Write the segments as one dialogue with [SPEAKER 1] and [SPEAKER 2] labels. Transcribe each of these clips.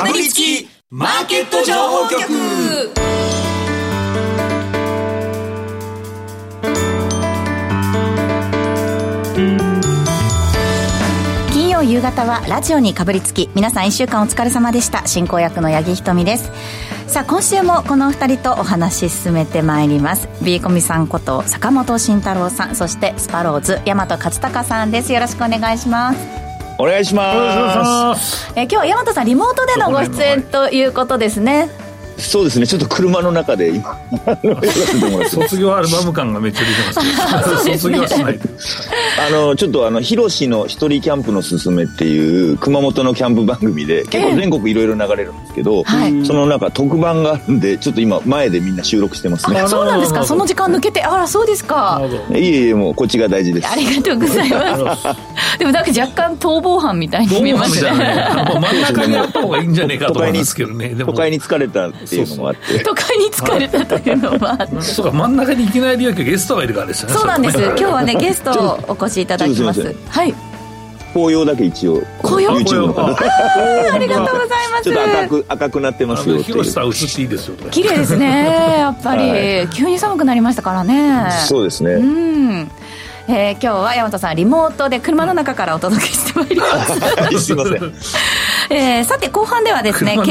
[SPEAKER 1] かぶりつきマーケット情報局。
[SPEAKER 2] 金曜夕方はラジオにかぶりつき皆さん1週間お疲れ様でした。進行役の八木ひとみです。さあ今週もこのお二人とお話し進めてまいります。B コミさんこと坂本慎太郎さんそしてスパローズ大和勝孝さんです。よろしくお願いします。
[SPEAKER 3] お願いします。
[SPEAKER 2] え今日は大和さんリモートでのご出演ということですね
[SPEAKER 3] そうですね。ちょっと車の中で今。
[SPEAKER 4] 卒業アルバム感がめっちゃ出てますけど卒業しない。
[SPEAKER 3] あのちょっとあのヒロシの一人キャンプのすすめっていう熊本のキャンプ番組で結構全国いろいろ流れるんですけど、
[SPEAKER 2] はい。
[SPEAKER 3] その中特番があるんでちょっと今前でみんな収録してますね。
[SPEAKER 2] あそうなんですか？その時間抜けてあらそうですか。
[SPEAKER 3] いえいえもうこっちが大事です。
[SPEAKER 2] ありがとうございます。でもなんか若干逃亡犯みたいに見えますね。
[SPEAKER 4] 真ん中にあった方がいいんじゃねえかと思いますけどね。
[SPEAKER 3] 都会に疲れたっていう。のもあって
[SPEAKER 2] 都会に疲れたというのもあって。
[SPEAKER 4] そうか真ん中にいきなりゲストがいるからですよね。
[SPEAKER 2] そうなんです。
[SPEAKER 4] れ
[SPEAKER 2] 今日はねゲストをお越しいただきます。はい。
[SPEAKER 3] 紅葉だけ一応
[SPEAKER 2] 紅葉
[SPEAKER 3] ？YouTube の方。
[SPEAKER 4] 紅葉。
[SPEAKER 2] ありがとうございます。
[SPEAKER 3] ちょっと赤く赤くなってますよっ
[SPEAKER 4] さん映っていいですよ
[SPEAKER 2] 綺麗ですね やっぱり、
[SPEAKER 3] は
[SPEAKER 2] 急に寒くなりましたからね。
[SPEAKER 3] そうですね、
[SPEAKER 2] うん。えー今日は大和さんリモートで車の中からお届けしてまいります、
[SPEAKER 3] すいません
[SPEAKER 2] えーさて後半ではですね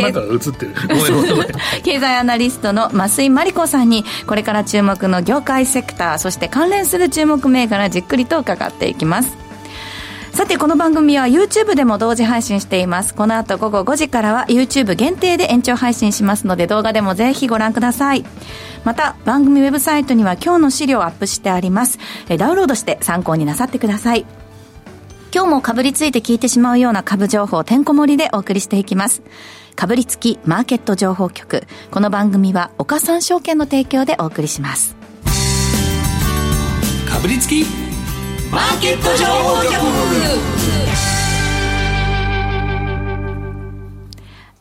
[SPEAKER 2] 経済アナリストの増井真理子さんにこれから注目の業界セクターそして関連する注目銘柄じっくりと伺っていきます。さてこの番組は YouTube でも同時配信しています。この後午後5時からは YouTube 限定で延長配信しますので動画でもぜひご覧ください。また番組ウェブサイトには今日の資料をアップしてあります。えダウンロードして参考になさってください今日もかぶりついて聞いてしまうような株情報てんこ盛りでお送りしていきます。かぶりつきマーケット情報局。この番組は岡三証券の提供でお送りします。
[SPEAKER 1] かぶりつきマーケット情報局。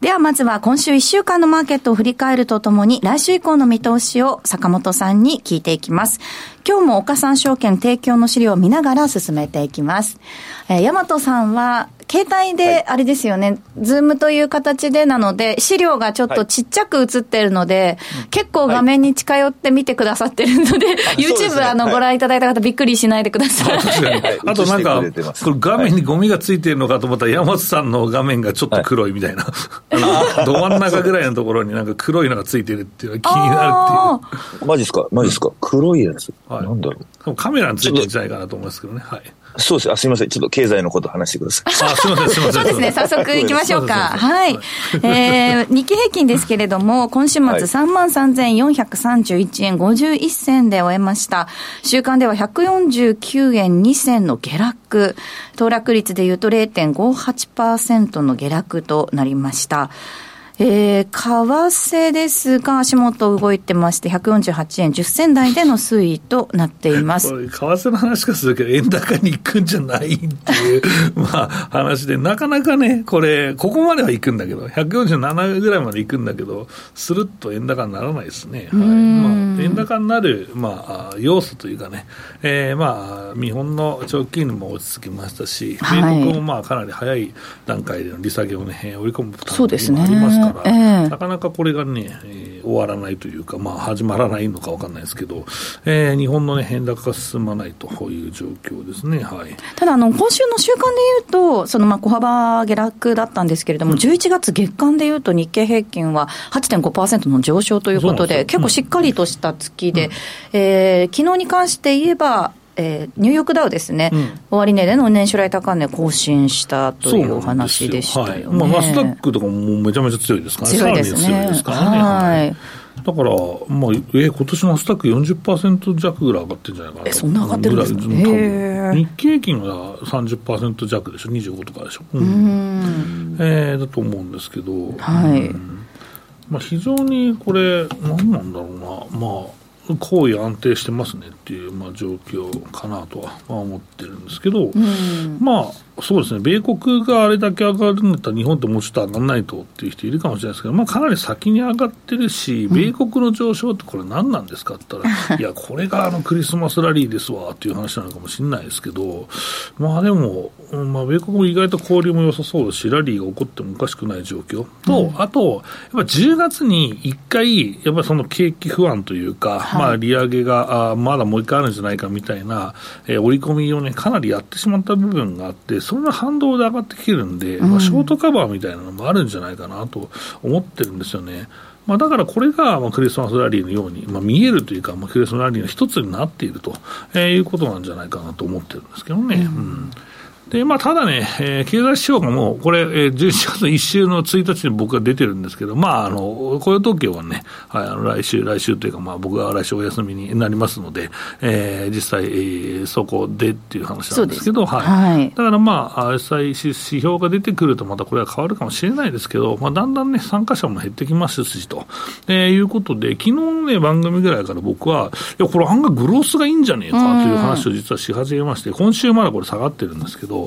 [SPEAKER 2] ではまずは今週1週間のマーケットを振り返るとともに来週以降の見通しを坂本さんに聞いていきます。今日も岡三証券提供の資料を見ながら進めていきます。えー、大和さんは携帯であれですよね、ズームという形でなので資料がちょっとちっちゃく映ってるので、結構画面に近寄って見てくださってるので、
[SPEAKER 3] そうです
[SPEAKER 2] YouTube
[SPEAKER 3] ね。
[SPEAKER 2] あの、
[SPEAKER 3] はい。
[SPEAKER 2] びっくりしないでください。
[SPEAKER 4] 確かに。
[SPEAKER 3] は い
[SPEAKER 4] あとなんか、これ画面にゴミがついてるのかと思ったら、山本さんの画面がちょっと黒いみたいな、ど真ん中ぐらいのところになんか黒いのがついてるっていうのが気になる
[SPEAKER 2] あ
[SPEAKER 4] っていう。
[SPEAKER 3] マジっすか？マジっすか？黒いやつ、
[SPEAKER 4] はい。
[SPEAKER 3] なんだろう。
[SPEAKER 4] カメラについてるんじゃないかなと思いますけどね。はい。
[SPEAKER 3] そうですあすいませんちょっと経済のこと話してください
[SPEAKER 4] あ、すみません、すみません。
[SPEAKER 2] そうですね、早速行きましょうか。はい。えー、日経平均ですけれども、今週末
[SPEAKER 3] はい
[SPEAKER 2] 33,431円51銭で終えました。週間では149円2銭の下落。騰落率でいうと0.58%の下落となりました。えー、為替ですが、足元動いてまして、148円10銭台での推移となっています。
[SPEAKER 4] 為替の話からするけど、円高に行くんじゃないっていう、まあ、話で、なかなかね、これ、ここまでは行くんだけど、147ぐらいまで行くんだけど、するっと円高にならないですね。はい。まあ、円高になる、まあ、要素というかね、えーまあ、日本の長期金利も落ち着きましたし、
[SPEAKER 2] はい
[SPEAKER 4] 米国もまあかなり早い段階での利下げをね、織り込む
[SPEAKER 2] そうですね
[SPEAKER 4] ありますから、
[SPEAKER 2] ええ。
[SPEAKER 4] なかなかこれがね、えー終わらないというか、まあ、始まらないのか分かんないですけど、えー日本の、ね、変高が進まないという状況ですね。はい。
[SPEAKER 2] ただあの、今週の週間でいうと、そのまあ小幅下落だったんですけれども、11月月間でいうと、日経平均は8.5%の上昇ということで、
[SPEAKER 4] で
[SPEAKER 2] 結構しっかりとした月で、えー昨日に関して言えば、えーニューヨークダウですね、
[SPEAKER 4] うん。
[SPEAKER 2] 終値での年初来高値更新したというお話でしたよね。
[SPEAKER 4] はい。まあ、ナスダックとかもめちゃめちゃ強いですからね、
[SPEAKER 2] 強いですね。
[SPEAKER 4] 強いですからね。
[SPEAKER 2] はい。
[SPEAKER 4] だから、まあ、え今年のナスダック40%弱ぐらい上がってるんじゃないかな。
[SPEAKER 2] そんな上がってるんですか？
[SPEAKER 4] ぐらい多分。
[SPEAKER 2] へー。
[SPEAKER 4] 日経平均は30%弱でしょ、25とかでしょ？うん。
[SPEAKER 2] うん。
[SPEAKER 4] えーだと思うんですけど、
[SPEAKER 2] はい。
[SPEAKER 4] うん。まあ、非常にこれ、何なんだろうな、まあ、行為安定してますねっていう、まあ、状況かなとはまあ思ってるんですけど、
[SPEAKER 2] うん。
[SPEAKER 4] まあ、そうですね、米国があれだけ上がるんだったら、日本ってもうちょっと上がらないとっていう人いるかもしれないですけど、まあ、かなり先に上がってるし、米国の上昇ってこれ、何なんですかって言ったら、いや、これがあのクリスマスラリーですわっていう話なのかもしれないですけど、まあでも、まあ、米国も意外と交流も良さそうだし、ラリーが起こってもおかしくない状況。と、あと、やっぱ10月に1回、やっぱりその景気不安というか、
[SPEAKER 2] はい。
[SPEAKER 4] まあ、利上げがあまだもう一回あるんじゃないかみたいな、えー織り込みをね、かなりやってしまった部分があって、それの反動で上がってきてるんで、まあ、ショートカバーみたいなのもあるんじゃないかなと思ってるんですよね。まあ、だからこれがまあクリスマスラリーのように、まあ、見えるというか、まあ、クリスマスラリーの一つになっていると、えーいうことなんじゃないかなと思ってるんですけどね。うんで、まあ、ただね、えー経済指標がもう、これ、えー11月1週の1日に僕が出てるんですけど、まあ、あの、雇用統計はね、はい、あの来週、来週というか、まあ、僕が来週お休みになりますので、えー実際、えーそこでっていう話なんですけど、はい。
[SPEAKER 2] はい。
[SPEAKER 4] だからまあ、実際指指標が出てくると、またこれは変わるかもしれないですけど、まあ、だんだんね、参加者も減ってきますしと、えーいうことで、昨日のね、番組ぐらいから僕は、いや、これ案外グロースがいいんじゃねえかという話を実はし始めまして、今週まだこれ下がってるんですけど、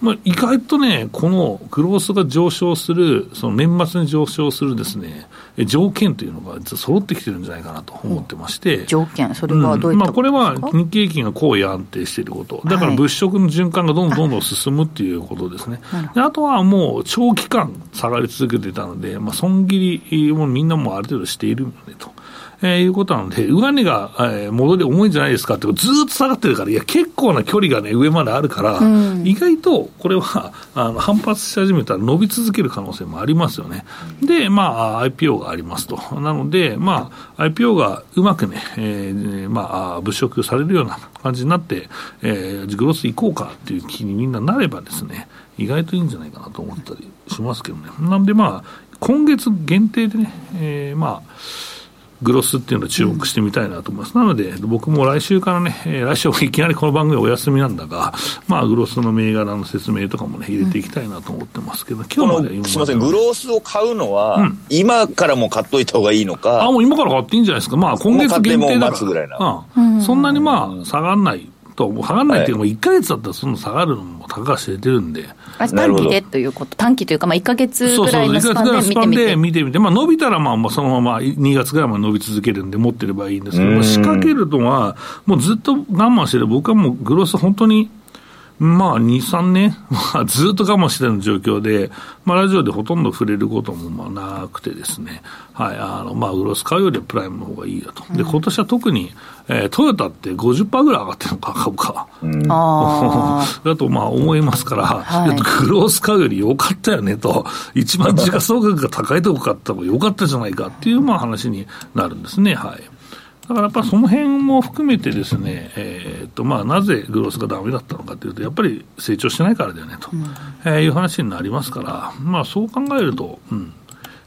[SPEAKER 4] まあ、意外とね、このグロースが上昇する、その年末に上昇するですね、え条件というのが実は揃ってきてるんじゃないかなと思ってまして、
[SPEAKER 2] 条件、それはどういった
[SPEAKER 4] まあ、これは日経平均が高位安定していること、だから
[SPEAKER 2] はい
[SPEAKER 4] 物色の循環がどんどんどんどん進むっていうことですね、であとはもう長期間下がり続けていたので、まあ、損切りもみんなもうある程度しているのでと。えーいうことなので、上値が、えー戻り重いんじゃないですかって、ずーっと下がってるから、いや、結構な距離がね、上まであるから、意外とこれはあの反発し始めたら伸び続ける可能性もありますよね。で、まあ、IPO がありますと。なので、まあ、IPO がうまくね、えーまあ、物色されるような感じになって、えーグロス行こうかっていう気にみんななればですね、意外といいんじゃないかなと思ったりしますけどね。なんでまあ、今月限定でね、えーまあ、グロスっていうのを注目してみたいなと思います。なので、僕も来週からね、えー来週いきなりこの番組お休みなんだが、まあ、グロスの銘柄の説明とかもね、入れていきたいなと思ってますけど、
[SPEAKER 3] こ
[SPEAKER 4] 今日まで
[SPEAKER 3] のすみません、グロースを買うのは、今からも買っといた方がいいのか、
[SPEAKER 4] あ、もう今から買っていいんじゃないですか。まあ、今月限定だか
[SPEAKER 3] 待つぐらい
[SPEAKER 4] ら。うん。そんなにまあ、下がんないと、もう下がんないっていうか、もう1ヶ月だったらそんな下がるのも高橋出てるんで。
[SPEAKER 2] あ短期でということ、短期というか、まあ、1か月ぐらいのスパンで見
[SPEAKER 4] スパンで
[SPEAKER 2] てみて。
[SPEAKER 4] 見てみて、まあ、伸びたらまあまあそのまま2月ぐらいまで伸び続けるんで、持ってればいいんですけど、まあ仕掛けるとは、もうずっと我慢してる、僕はもうグロス、本当に。まあ、2、3年、まあ、ずっと我慢してる状況で、まあ、ラジオでほとんど触れることもまあなくてですね、はい、あの、まあ、グロス買うよりはプライムの方がいいやと。で、今年は特に、えートヨタって50%ぐらい上がってるのか、株価。
[SPEAKER 2] あ
[SPEAKER 4] だとまあ思いますから、
[SPEAKER 2] はい
[SPEAKER 4] グロース買うより良かったよねと、一番時価総額が高いとこ買った方が良かったじゃないかっていうまあ話になるんですね。はい。だからやっぱりその辺も含めてですね、えーっとまあ、なぜグロースがダメだったのかというと、やっぱり成長してないからだよねと、えーいう話になりますから、まあ、そう考えると、うん。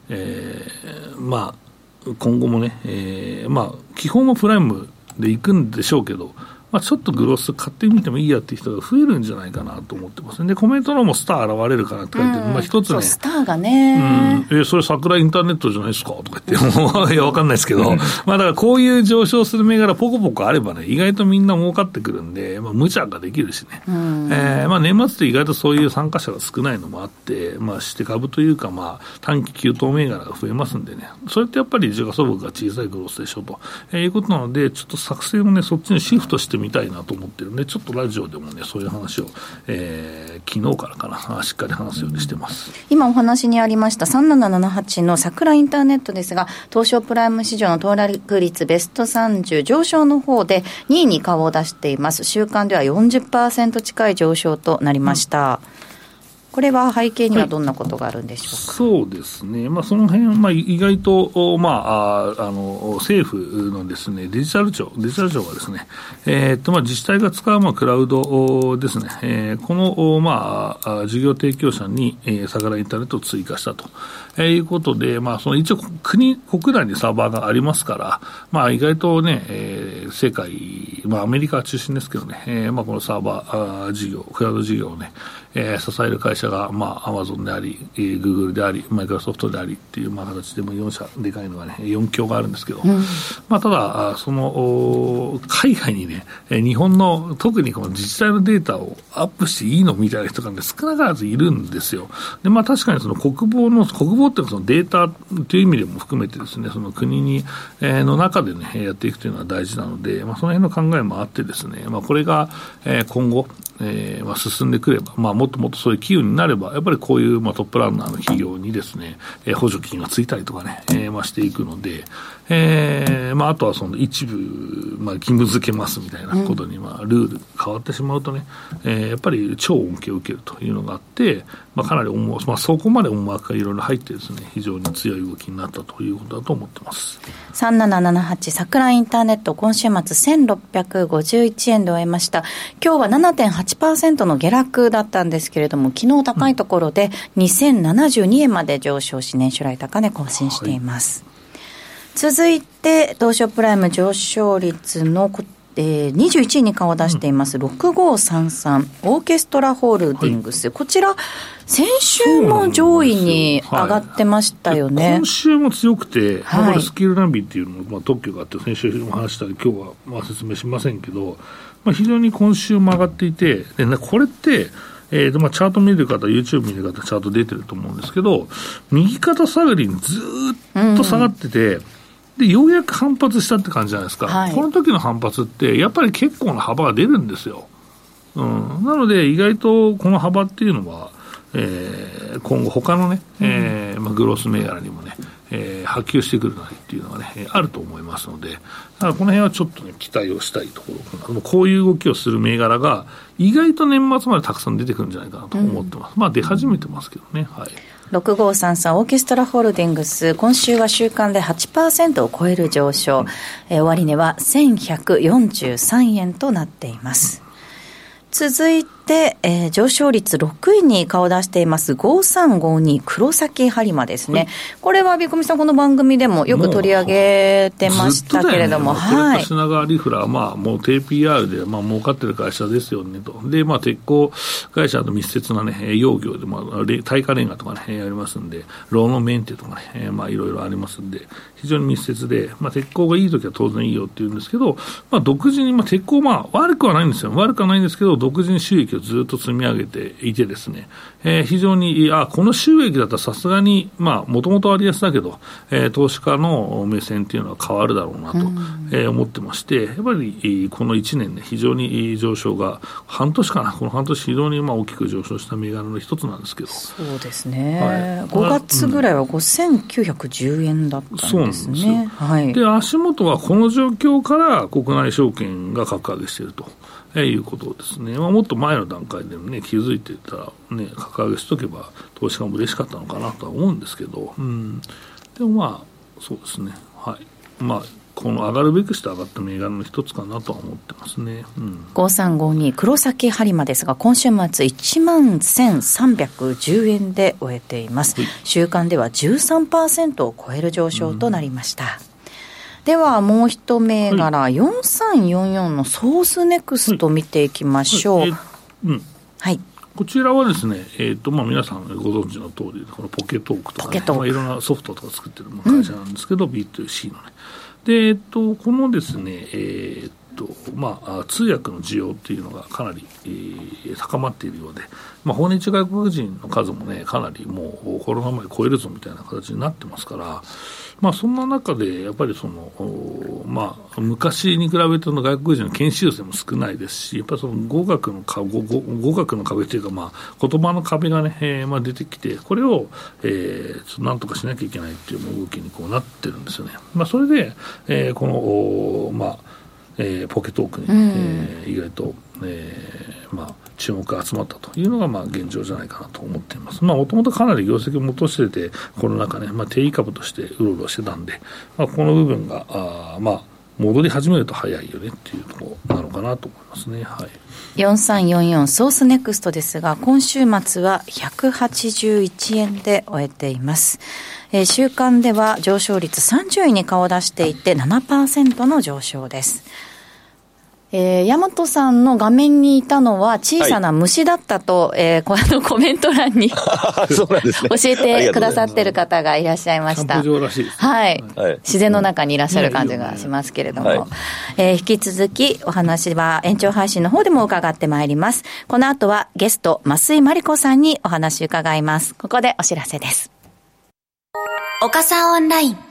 [SPEAKER 4] えーまあ、今後もね、えーまあ、基本はプライムで行くんでしょうけど、まあ、ちょっとグロス買ってみてもいいやっていう人が増えるんじゃないかなと思ってますで、コメントのもスター現れるかなって書いてる、まあ、一つね、
[SPEAKER 2] スターがね、
[SPEAKER 4] うん、えそれ桜インターネットじゃないですかとか言って、もう いや、わかんないですけど、まあだからこういう上昇する銘柄ポコポコあればね、意外とみんな儲かってくるんで、まあ無茶ができるしね。えーまあ年末って意外とそういう参加者が少ないのもあって、まあして株というかまあ短期急騰銘柄が増えますんでね、それってやっぱり時価総額が小さいグロスでしょと、えーいうことなので、ちょっと作戦をね、そっちにシフトしてみたいなと思ってるんで、ちょっとラジオでもね、そういう話を、えー昨日からかな、しっかり話すようにしてます。
[SPEAKER 2] 今お話にありました3778の桜インターネットですが、東証プライム市場の騰落率ベスト30上昇の方で2位に顔を出しています。週間では40%近い上昇となりました。これは背景にはどんなことがあるんでしょうか？
[SPEAKER 4] そうですね、まあ、その辺まあ意外と、まあ、あの政府のですねデジタル庁、デジタル庁がですね、えーっとまあ、自治体が使うまあクラウドですね、えーこの、まあ、事業提供者に、えー、桜インターネットを追加したと、えーいうことで、まあ、その一応国、国内にサーバーがありますから、まあ、意外とね、えー世界、まあ、アメリカ中心ですけどね、えーまあ、このサーバー事業、クラウド事業をね、えー支える会社社が、まあ、アマゾンであり、えー、グーグルであり、マイクロソフトでありっていう、まあ、形でも4社でかいのがね、4強があるんですけど、うん、まあ、ただ、その、海外にね、日本の特にこの自治体のデータをアップしていいのみたいな人が、ね、少なからずいるんですよ。で、まあ、確かにその国防の、国防っていうのはそのデータという意味でも含めてですね、その国に、えー、の中でね、やっていくというのは大事なので、まあ、その辺の考えもあってですね、まあ、これが、えー、今後、えーまあ、進んでくれば、まあ、もっともっとそういう企業になれば、やっぱりこういう、まあ、トップランナーの企業にですね、えー、補助金がついたりとかね、えーまあ、していくので、えーまあ、あとはその一部、まあ、義務付けますみたいなことに、まあ、ルール変わってしまうとね、えー、やっぱり超恩恵を受けるというのがあって、まあ、かなり思まあ、そこまで思惑がいろいろ入ってですね、非常に強い動きになったということだと思ってます。
[SPEAKER 2] 3778桜インターネット、今週末1651円で終えました。今日は7.8%の下落だったんですけれども、昨日高いところで2072円まで上昇し、年初来高値更新しています。はい、続いて、東証プライム上昇率のえー、21位に顔を出しています、6533、オーケストラホールディングス、はい、こちら、先週も上位に上がってましたよね。
[SPEAKER 4] はい、今週も強くて、はい、スキルナビっていうのまあ、特許があって、先週も話したり、今日はまあ説明しませんけど、まあ、非常に今週も上がっていて、でね、これって、えーとまあ、チャート見る方、YouTube 見る方、チャート出てると思うんですけど、右肩下がりにずっと下がってて、うんで、ようやく反発したって感じじゃないですか、はい、この時の反発って、やっぱり結構な幅が出るんですよ。うん、なので、意外とこの幅っていうのは、えー、今後、他のね、うん、えー、まあ、グロス銘柄にもね、えー、波及してくるなりっていうのがね、あると思いますので、だからこの辺はちょっとね、期待をしたいところかな。こういう動きをする銘柄が、意外と年末までたくさん出てくるんじゃないかなと思ってます。うん、まあ、出始めてますけどね、はい。
[SPEAKER 2] 6533オーケストラホールディングス、今週は週間で8%を超える上昇、え、終値は1143円となっています。続いて、えー、上昇率6位に顔を出しています。5352黒崎播磨ですね、これはビコミさん、この番組でもよく取り上げてましたけれども、
[SPEAKER 4] ね、はい、品川リフラー、まあ、もう低 PR で、まあ儲かってる会社ですよねと、で、まあ、鉄鋼会社と密接な、ね、養業で、まあ、耐火レンガとかね、ありますんで、ローのメンテとかね、まあ、いろいろありますんで、非常に密接で、まあ、鉄鋼がいいときは当然いいよって言うんですけど、まあ、独自に、まあ、鉄鋼、まあ、悪くはないんですよ、悪くはないんですけど、独自に収益をずっと積み上げていてですね、えー、非常に、あこの収益だったらさすがに、まあ、もともと割安だけど、えー、投資家の目線っていうのは変わるだろうなと、えー、思ってまして、やっぱりこの1年ね、非常に上昇が、半年かな、この半年非常にまあ大きく上昇した銘柄の一つなんですけど。
[SPEAKER 2] そうですね。はい、5月ぐらいは5910円だったんですね。そうなんですよ。
[SPEAKER 4] はい。で、足元はこの状況から国内証券が格上げしていると。えいうことですね、まあ、もっと前の段階でもね、気づいてたら、ね、格上げしとけば、投資家も嬉しかったのかなとは思うんですけど、うん、でもまあ、そうですね、はい。まあこの上がるべくして上がった銘柄の一つかなとは思ってますね、うん、
[SPEAKER 2] 5352黒崎播磨ですが今週末1万1310円で終えています、はい、週間では13%を超える上昇となりました、うんではもう一銘柄、はい、4344のソースネクスト見ていきましょう。はい、うん、はい。
[SPEAKER 4] こちらはですね、えーとまあ、皆さんご存知の通り、このポケトークとか、ね、まあ、いろんなソフトとか作ってる会社なんですけど、うん、B2C のね。で、えっ、ー、と、このですね、えーとまあ、通訳の需要っていうのがかなり、えー、高まっているようで、まあ、訪日外国人の数もね、かなりもうコロナ前超えるぞみたいな形になってますから、まあ、そんな中で、やっぱりその、まあ、昔に比べての外国人の研修生も少ないですし、やっぱりその語学の語語学の壁というか、まあ、言葉の壁がね、えーまあ、出てきて、これを、えー、なんとかしなきゃいけないっていう動きにこうなってるんですよね。まあ、それで、えー、この、まあ、えー、ポケトークに、うん、えー、意外と、えー、まあ、注目が集まったというのが、まあ、現状じゃないかなと思っています。まあ、もともとかなり業績を戻してて、コロナ禍ね、まあ、低位株としてうろうろしてたんで、まあ、この部分が、あまあ、戻り始めると早いよねっていうところなのかなと思いますね。はい。
[SPEAKER 2] 4344ソースネクストですが、今週末は181円で終えています。えー、週間では上昇率30位に顔を出していて7%の上昇です。えー、大和さんの画面にいたのは小さな虫だったと、はい、えー、こ のコメント欄に 教えてくださってる方がいらっしゃいました。はい、はい。自然の中にいらっしゃる感じがしますけれども、はい、えー、引き続きお話は延長配信の方でも伺ってまいります。この後はゲスト、増井真理子さんにお話伺います。ここでお知らせです。
[SPEAKER 5] 岡さんオンライン。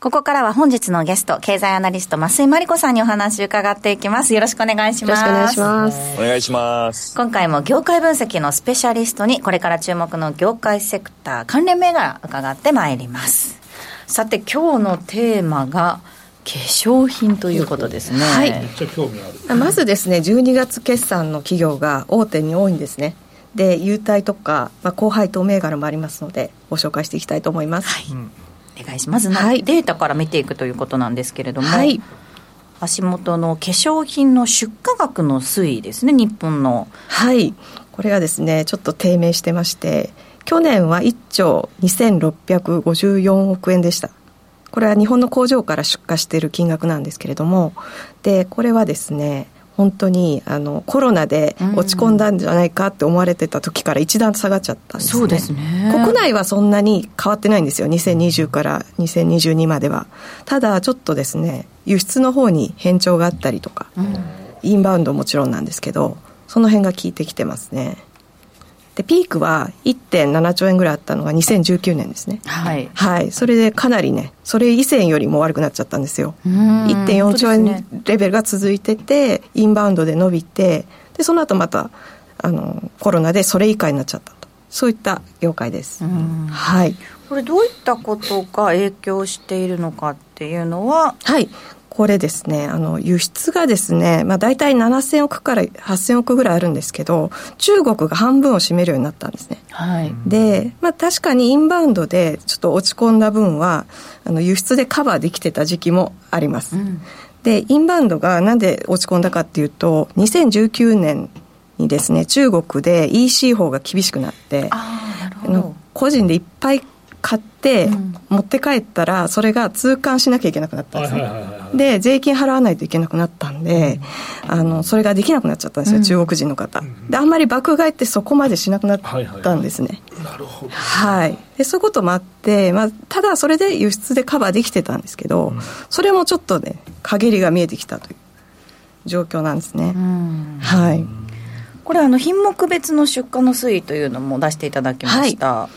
[SPEAKER 2] ここからは本日のゲスト、経済アナリスト、増井真理子さんにお話伺っていきます。よろしくお願いします。
[SPEAKER 6] よろしくお願いします。
[SPEAKER 3] お願いします。
[SPEAKER 2] 今回も業界分析のスペシャリストに、これから注目の業界セクター関連銘柄伺ってまいります。さて、今日のテーマが、化粧品ということですね。はい。
[SPEAKER 4] めっちゃ興味あ
[SPEAKER 6] る。まずですね、12月決算の企業が大手に多いんですね。で優待とか、まあ、高配当銘柄もありますのでご紹介していきたいと思います、はい
[SPEAKER 2] お願いします。はい、データから見ていくということなんですけれども、はい、足元の化粧品の出荷額の推移ですね日本の。
[SPEAKER 6] はい。これがですねちょっと低迷してまして去年は1兆2654億円でした。これは日本の工場から出荷している金額なんですけれどもでこれはですね本当にあのコロナで落ち込んだんじゃないかって思われてた時から一段下がっちゃったんですね。そうですね国内はそんなに変わってないんですよ。2020から2022までは。ただちょっとですね、輸出の方に変調があったりとか、うん、インバウンドもちろんなんですけど、その辺が効いてきてますね。でピークは1.7兆円ぐらいあったのが2019年ですね。はい、はい、それでかなりねそれ以前よりも悪くなっちゃったんですよ。1.4兆円レベルが続いてて、インバウンドで伸びてでその後またあのコロナでそれ以下になっちゃったと。そういった業界です。はい。
[SPEAKER 2] これどういったことが影響しているのかっていうのは
[SPEAKER 6] はいこれですね、あの、輸出がですね、まあ大体7000億から8000億ぐらいあるんですけど、中国が半分を占めるようになったんですね。はい。で、まあ確かにインバウンドでちょっと落ち込んだ分は、あの、輸出でカバーできてた時期もあります。うん、で、インバウンドがなんで落ち込んだかっていうと、2019年にですね、中国で EC 法が厳しくなって、あなるほど個人でいっぱい買って持って帰ったらそれが通関しなきゃいけなくなったんですね、で税金払わないといけなくなったんで、あのそれができなくなっちゃったんですよ、中国人の方。であんまり爆買いってそこまでしなくなったんですね、なるほど。はい。でそういうこともあって、まあ、ただそれで輸出でカバーできてたんですけど、それもちょっとね陰りが見えてきたという状況なんですね、はい。
[SPEAKER 2] これあの品目別の出荷の推移というのも出していただきました、はい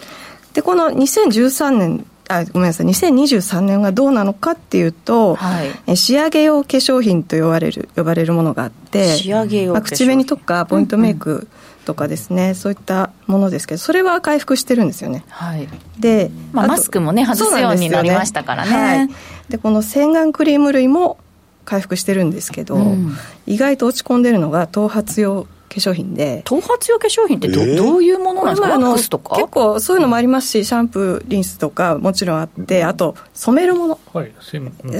[SPEAKER 6] でこの2013年あごめんなさい2023年がどうなのかっていうと、はい、仕上げ用化粧品と呼ばれる呼ばれるものがあって
[SPEAKER 2] 仕上げ用、
[SPEAKER 6] まあ、口紅とかポイントメイクとかですね、そういったものですけどそれは回復してるんですよね、はい、
[SPEAKER 2] で、まあ、マスクもね外すようになりましたからね、はい、
[SPEAKER 6] でこの洗顔クリーム類も回復してるんですけど、うん、意外と落ち込んでるのが頭髪用化粧品で。
[SPEAKER 2] 頭髪用化粧品ってどえー、どういうものなんですか、ワックスとか？
[SPEAKER 6] 結構そういうのもありますしシャンプーリンスとかもちろんあってあと染めるもの、はい、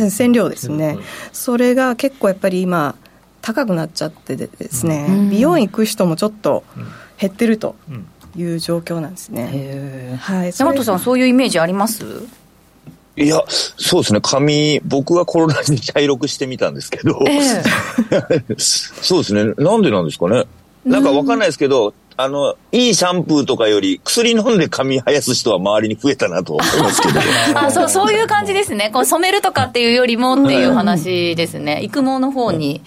[SPEAKER 6] 染料ですね、それが結構やっぱり今高くなっちゃってですね、うん、美容院行く人もちょっと減ってるという状況なんですね、
[SPEAKER 2] はい、大和さんそういうイメージあります？
[SPEAKER 3] いや、そうですね、髪、僕はコロナに茶色くしてみたんですけど、えー、そうですね、なんでなんですかね？なんかわかんないですけど、あの、いいシャンプーとかより、薬飲んで髪生やす人は周りに増えたなと思いますけど。
[SPEAKER 2] あそうそういう感じですね、こう染めるとかっていうよりもっていう話ですね、育毛の方に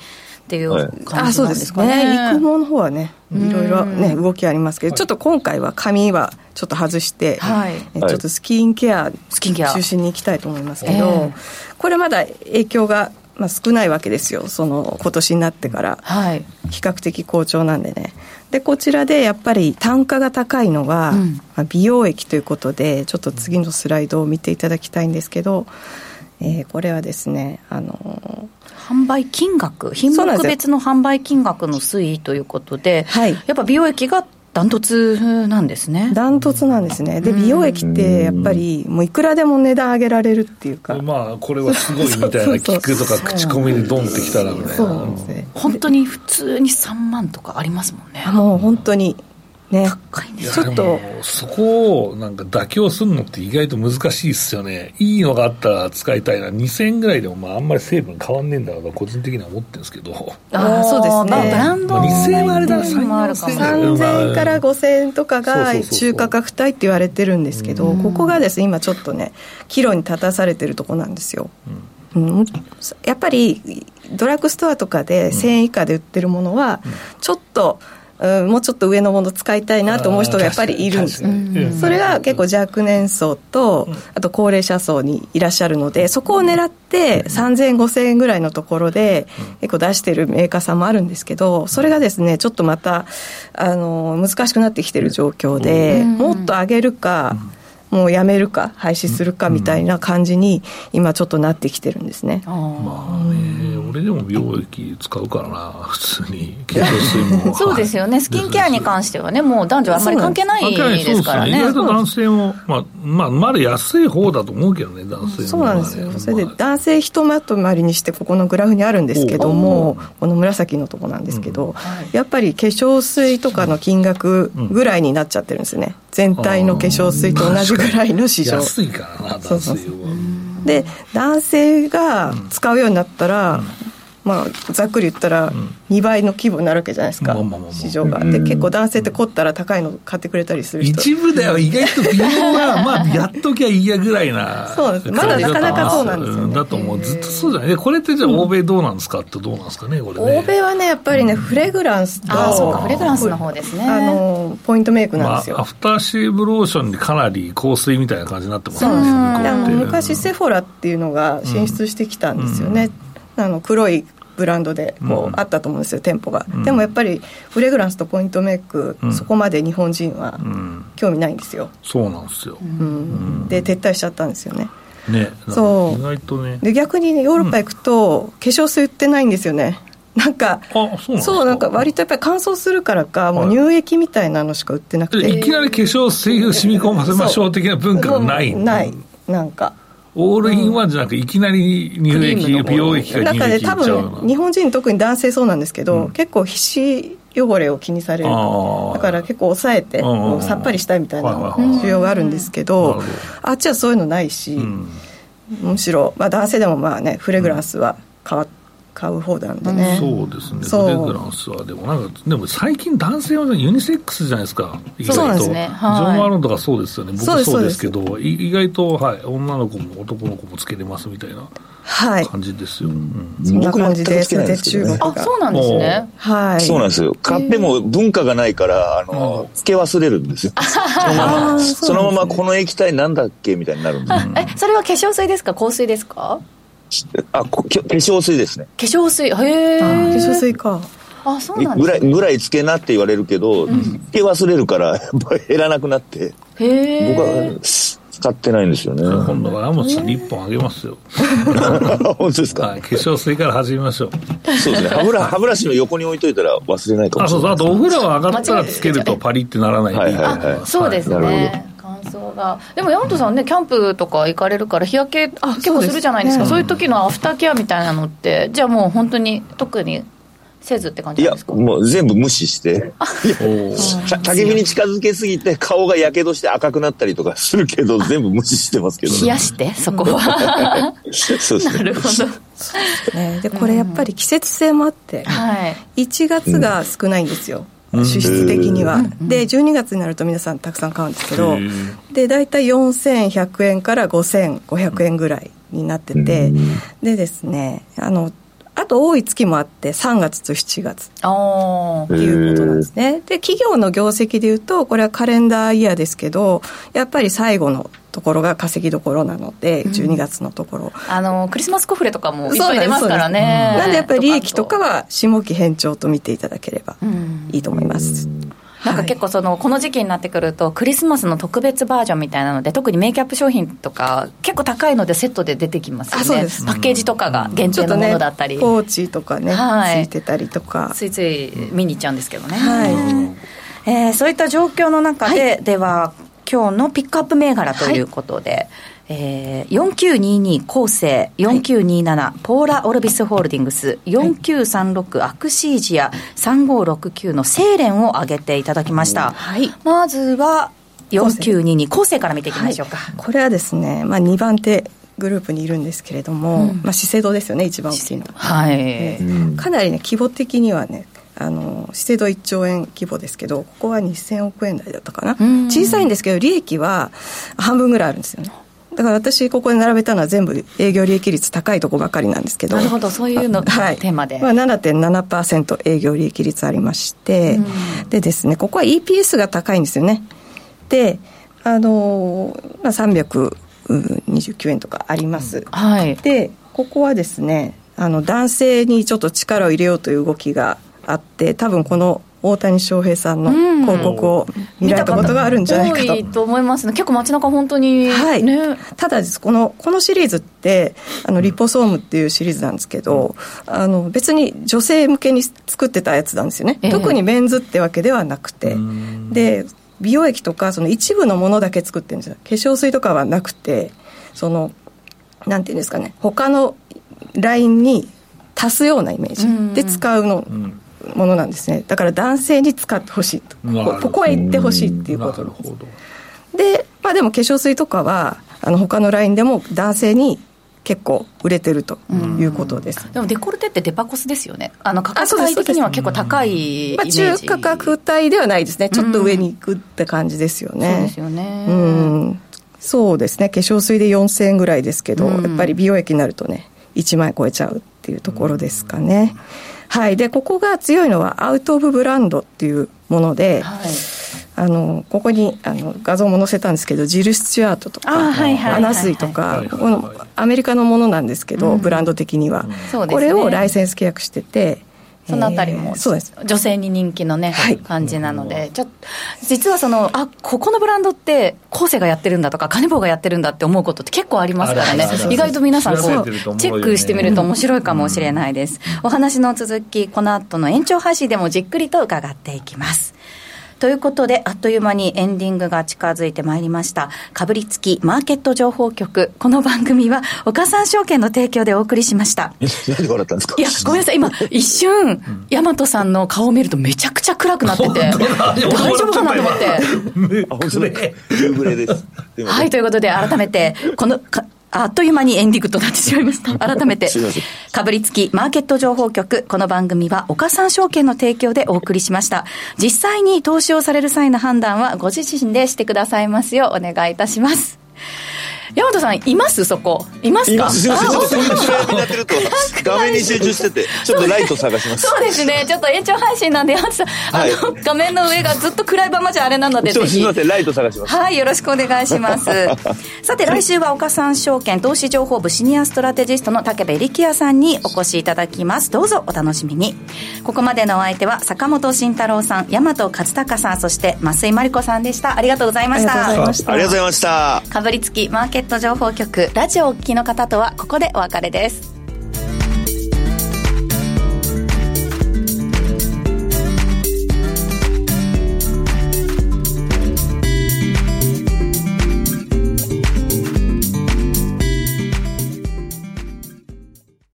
[SPEAKER 2] っていう
[SPEAKER 3] はい
[SPEAKER 2] 感じ
[SPEAKER 6] そうんで
[SPEAKER 2] すかね。
[SPEAKER 6] すね。育毛の方はねいろいろね動きありますけどちょっと今回は髪はちょっと外して、
[SPEAKER 2] はい。
[SPEAKER 6] えちょっとスキンケア
[SPEAKER 2] スキンケア。
[SPEAKER 6] 中心に行きたいと思いますけど、
[SPEAKER 2] ええ。
[SPEAKER 6] これまだ影響が、まあ、少ないわけですよ。その今年になってから。
[SPEAKER 2] はい、
[SPEAKER 6] 比較的好調なんでね。でこちらでやっぱり単価が高いのが、
[SPEAKER 2] うん。
[SPEAKER 6] まあ美容液ということでちょっと次のスライドを見ていただきたいんですけど、えーこれはですねあの
[SPEAKER 2] 販売金額、品目別の販売金額の推移ということで、
[SPEAKER 6] はい。
[SPEAKER 2] やっぱ美容液がダントツなんですね。
[SPEAKER 6] ダントツなんですね。で美容液ってやっぱりもういくらでも値段上げられるっていうか。
[SPEAKER 4] まあこれはすごいみたいな聞くとか口コミでドンってきたらみたい
[SPEAKER 6] そう
[SPEAKER 4] な
[SPEAKER 6] ですね。
[SPEAKER 2] 本当に普通に3万とかありますもんね。
[SPEAKER 6] もう本当にね。
[SPEAKER 2] 高いんです
[SPEAKER 6] ちょっと。
[SPEAKER 4] そこをなんか妥協するのって意外と難しいっすよね。いいのがあったら使いたいな。2000円ぐらいでもまああんまり成分変わんねえんだろうな個人的には思ってるんですけど。
[SPEAKER 6] あーそうですね。
[SPEAKER 2] まあブランド
[SPEAKER 4] まあ2000円はあれだな
[SPEAKER 2] もあるかも。
[SPEAKER 4] 3000
[SPEAKER 6] 3000円から5000円とかが中価格帯って言われてるんですけど、ここがですね今ちょっとね岐路に立たされてるとこなんですよ、うん。やっぱりドラッグストアとかで1000円以下で売ってるものはちょっと、うんもうちょっと上のもの使いたいなと思う人がやっぱりいるんですそれが結構若年層とあと高齢者層にいらっしゃるのでそこを狙って3000円5000円ぐらいのところで結構出してるメーカーさんもあるんですけどそれがですねちょっとまたあの難しくなってきてる状況でもっと上げるかもうやめるか廃止するかみたいな感じに今ちょっとなってきてるんですね。
[SPEAKER 2] あー
[SPEAKER 4] まあね俺でも美容液使うからな普通に。化粧水も。
[SPEAKER 2] そうですよね、スキンケアに関してはね、もう男女あんまり関係ないです。からね。
[SPEAKER 4] 意外と男性も、まあ、まあ、まだ安い方だと思うけどね、男性も、
[SPEAKER 6] そうなんですよ、それで
[SPEAKER 4] まあ
[SPEAKER 6] 男性ひとまとまりにしてここのグラフにあるんですけどもこの紫のとこなんですけど、やっぱり化粧水とかの金額ぐらいになっちゃってるんですね。全体の化粧水と同じぐらいの市場。
[SPEAKER 4] 安いからな、男性は。
[SPEAKER 6] で男性が使うようになったら、まあ、ざっくり言ったら2倍の規模になるわけじゃないですか、市場が。で結構男性って凝ったら高いの買ってくれたりする人。
[SPEAKER 4] 一部では意外と美容は、まあ、やっときゃいいやぐらいな。
[SPEAKER 6] そうなんですまだなかなかそうなんですよね。
[SPEAKER 4] だと思う。ずっとそうじゃない。でこれってじゃあ、欧米どうなんですか？ってどうなんですかね、これね。
[SPEAKER 6] 欧米はねやっぱりねフレグランスと
[SPEAKER 2] あーそうか。フレグランスの方ですね。
[SPEAKER 6] あのポイントメイクなんですよ、
[SPEAKER 4] まあ、アフターシェーブローションにかなり香水みたいな感じになってますよね、
[SPEAKER 6] 昔セフォラっていうのが進出してきたんですよね、あの黒いブランドでこう、
[SPEAKER 4] うん
[SPEAKER 6] あったと思うんですよ店舗が、
[SPEAKER 4] ん。
[SPEAKER 6] でもやっぱりフレグランスとポイントメイク、
[SPEAKER 4] ん。
[SPEAKER 6] そこまで日本人は
[SPEAKER 4] うん、
[SPEAKER 6] 興味ないんですよ、
[SPEAKER 4] そうなんですよ。
[SPEAKER 6] うん。で撤退しちゃったんですよね。
[SPEAKER 4] ね、
[SPEAKER 6] そう。
[SPEAKER 4] 意外とね。
[SPEAKER 6] で逆にねヨーロッパ行くと、化粧水売ってないんですよね。なんか
[SPEAKER 4] あ、そうなんか？
[SPEAKER 6] 割とやっぱり乾燥するからかもう乳液みたいなのしか売ってなくて、
[SPEAKER 4] いきなり化粧水を染み込ませましょう的な文化がない。
[SPEAKER 6] ない。なんか
[SPEAKER 4] オールインワンじゃなくて、いきなり乳液、美容液が乳
[SPEAKER 6] なんかね多
[SPEAKER 4] 液いっちゃう
[SPEAKER 6] 分日本人特に男性そうなんですけど、
[SPEAKER 4] うん。
[SPEAKER 6] 結構皮脂汚れを気にされる。だから結構抑えて
[SPEAKER 4] うん
[SPEAKER 6] さっぱりしたいみたいな需要があるんですけ
[SPEAKER 4] な
[SPEAKER 6] どあっちはそういうのないし、
[SPEAKER 4] うん。
[SPEAKER 6] むしろ、まあ、男性でもまあねフレグランスは買わ買う方なんでね、
[SPEAKER 4] そうですね、
[SPEAKER 6] そう。
[SPEAKER 4] フレグランスは、でもなんか、でも最近、男性はねユニセックスじゃないですか、意外と。
[SPEAKER 2] そうね。はい。
[SPEAKER 4] ジョン・アロンとかそうですよね、僕
[SPEAKER 6] そうです。
[SPEAKER 4] そうですけど、い意外と、はい、女の子も男の子もつけれますみたいな
[SPEAKER 6] はい。
[SPEAKER 4] 感じですよ。うん。
[SPEAKER 6] そんな感じでそれで中国。
[SPEAKER 2] あ、そうなんですね。
[SPEAKER 6] はい。
[SPEAKER 3] そうなんですよ。買っても文化がないから、あの、つけ忘れるんですよ。そのまま、そのままこの液体なんだっけみたいになるんですよ。
[SPEAKER 2] え、それは化粧水ですか？香水ですか？
[SPEAKER 3] あ、こ化粧水ですね。
[SPEAKER 2] 化粧水。へえ。
[SPEAKER 6] 化粧水か
[SPEAKER 2] あ、そうなんです
[SPEAKER 3] ぐらい、ぐらいつけなって言われるけど、つけ忘れるから、やっぱ減らなくなって、
[SPEAKER 2] へ
[SPEAKER 3] 僕
[SPEAKER 2] え。
[SPEAKER 3] は使ってないんですよね。
[SPEAKER 4] 今度は山本さんに1本あげますよ。
[SPEAKER 3] 本当ですか、
[SPEAKER 4] はい、化粧水から始めましょう。
[SPEAKER 3] そうですね。歯ブラ、歯ブラシの横に置いといたら忘れないかも
[SPEAKER 4] あ、そうそう。
[SPEAKER 3] しれない。
[SPEAKER 4] あと、お風呂上がったらつけるとパリってならない
[SPEAKER 3] はいはいはい
[SPEAKER 2] あ、そうです
[SPEAKER 3] なる
[SPEAKER 2] ね。乾燥が。でも、ヤマトさんね、キャンプとか行かれるから、日焼け
[SPEAKER 6] あ
[SPEAKER 2] 結構するじゃないですか。
[SPEAKER 6] そ
[SPEAKER 2] そういう時のアフターケアみたいなのって、じゃあもう本当に特にせずって感じですか、
[SPEAKER 3] もう全部無視して、
[SPEAKER 4] おー
[SPEAKER 3] た焚き火に近づけすぎて顔がやけどして赤くなったりとかするけど、全部無視してますけど、
[SPEAKER 2] 冷やして、そこは。
[SPEAKER 3] そうですね。
[SPEAKER 2] なるほど。
[SPEAKER 6] ねでこれやっぱり季節性もあって、
[SPEAKER 2] はい。
[SPEAKER 6] 1月が少ないんですよ、支出的には、で12月になると皆さんたくさん買うんですけどで大体4100円から5500円ぐらいになってて、でですねあのあと多い月もあって3月と7月
[SPEAKER 2] お
[SPEAKER 6] ということなんですね。で企業の業績でいうとこれはカレンダーイヤーですけどやっぱり最後のところが稼ぎどころなので、12月のところ。
[SPEAKER 2] あのクリスマスコフレとかもいっぱい出ますからね。
[SPEAKER 6] なんでやっぱり利益とかは下期偏重と見ていただければいいと思います、
[SPEAKER 2] なんか結構そのこの時期になってくるとクリスマスの特別バージョンみたいなので特にメイキャップ商品とか結構高いのでセットで出てきますよね。
[SPEAKER 6] あそうです。
[SPEAKER 2] パッケージとかが限定のものだったり、
[SPEAKER 6] ポーチとかね、
[SPEAKER 2] はい。
[SPEAKER 6] ついてたりとか。
[SPEAKER 2] ついつい見に行っちゃうんですけどね、
[SPEAKER 6] はい。
[SPEAKER 2] えーそういった状況の中で、では今日のピックアップ銘柄ということで、えー、4922構成4927、ポーラ・オルビスホールディングス4936、アクシージア3569のセーレンを挙げていただきました、
[SPEAKER 6] はい。
[SPEAKER 2] まずは4922構成から見ていきましょうか、
[SPEAKER 6] これはですね、まあ、2番手グループにいるんですけれども、まあ、資生堂ですよね一番大きいのは、
[SPEAKER 2] はい、
[SPEAKER 6] えーかなりね規模的にはねあの資生堂1兆円規模ですけどここは2000億円台だったかな。
[SPEAKER 2] うん。
[SPEAKER 6] 小さいんですけど利益は半分ぐらいあるんですよね。だから私ここに並べたのは全部営業利益率高いとこばかりなんですけど。
[SPEAKER 2] なるほど。そういうのが
[SPEAKER 6] はい。
[SPEAKER 2] テーマで。
[SPEAKER 6] まあ、7.7%営業利益率ありまして、でですねここは EPS が高いんですよね。であのーまあ、329円とかあります、
[SPEAKER 2] はい。
[SPEAKER 6] でここはですねあの男性にちょっと力を入れようという動きがあって多分この大谷翔平さんの広告を見られたことがあるんじゃないかと。
[SPEAKER 2] 多いと思いますね。結構街中本当に、
[SPEAKER 6] はい。
[SPEAKER 2] ね。
[SPEAKER 6] ただこのこのシリーズってあのリポソームっていうシリーズなんですけど、あの別に女性向けに作ってたやつなんですよね、
[SPEAKER 2] ええ。
[SPEAKER 6] 特にメンズってわけではなくて。で美容液とかその一部のものだけ作ってるんですよ。化粧水とかはなくてそのなんていうんですかね。他のラインに足すようなイメージで使うの、ものなんですね。だから男性に使ってほしいと。
[SPEAKER 4] なるほど。
[SPEAKER 6] こここへ行ってほしいっていう
[SPEAKER 4] な
[SPEAKER 6] こと
[SPEAKER 4] るほど。
[SPEAKER 6] で、まあ、でも化粧水とかはあの他のラインでも男性に結構売れてるということです、
[SPEAKER 2] でもデコルテってデパコスですよね。あの価格帯的には結構高いイメ
[SPEAKER 6] まあ、中価格帯ではないですね。ちょっと上に行くって感じですよね、
[SPEAKER 2] そうですよね。
[SPEAKER 6] うん。そうですね。化粧水で4000円ぐらいですけど、
[SPEAKER 2] うん。
[SPEAKER 6] やっぱり美容液になるとね1万円超えちゃうっていうところですかね、はい。でここが強いのはアウト・オブ・ブランドっていうもので、
[SPEAKER 2] はい。
[SPEAKER 6] あのここにあの画像も載せたんですけどジル・スチュアートとか
[SPEAKER 2] あはいはいはいはい。
[SPEAKER 6] アナスイとか
[SPEAKER 4] はいはいはい。
[SPEAKER 6] このアメリカのものなんですけど、ブランド的には、
[SPEAKER 2] そうですね。
[SPEAKER 6] これをライセンス契約してて
[SPEAKER 2] そのあたりも、
[SPEAKER 6] えーそうです。
[SPEAKER 2] 女性に人気のね、
[SPEAKER 6] はい。
[SPEAKER 2] 感じなので、ちょっと実はその、あここのブランドって、コーセがやってるんだとか、カネボウがやってるんだって思うことって結構ありますからね。意外と皆さんこ
[SPEAKER 4] 調
[SPEAKER 2] う、チェックしてみると面白いかもしれないです。お話の続き、この後の延長配信でもじっくりと伺っていきます。ということで、あっという間にエンディングが近づいてまいりました。かぶりつきマーケット情報局。この番組は、岡三証券の提供でお送りしました。
[SPEAKER 3] えなんで笑ったんですか？
[SPEAKER 2] いや、ごめんなさい、今、一瞬、大和さんの顔を見るとめちゃくちゃ暗くなってて、大丈夫かなと思って。
[SPEAKER 3] 夕暮れです。
[SPEAKER 2] はい、ということで、改めて、この、かあっという間にエンディングとなってしまいました。改めてかぶりつきマーケット情報局。この番組は、岡三証券の提供でお送りしました。実際に投資をされる際の判断は、ご自身でしてくださいますよう、お願いいたします。大和さん、います？そこ。いますか？
[SPEAKER 3] 今すいません。
[SPEAKER 2] あ
[SPEAKER 3] ちょっと暗闇になってると、画面に集中してて、ちょっとライト探します。
[SPEAKER 2] そうですね。ちょっと延長配信なんで、山田さん、
[SPEAKER 3] はい
[SPEAKER 2] あの、画面の上がずっと暗いままじゃあれなので、ぜひ
[SPEAKER 3] ちょっとすみま。せん、ライト探します。
[SPEAKER 2] はい、よろしくお願いします。さて、来週は岡三証券投資情報部シニアストラテジストの竹部力也さんにお越しいただきます。どうぞお楽しみに。ここまでのお相手は坂本慎太郎さん、大和勝孝さん、そして増井真理子さんでした。ありがとうございまし
[SPEAKER 6] ありがとうござい
[SPEAKER 2] た
[SPEAKER 6] ま。した
[SPEAKER 3] ありがとうございました。
[SPEAKER 2] かぶりつきマーケット情報局、ラジオをお聞きの方とはここでお別れです。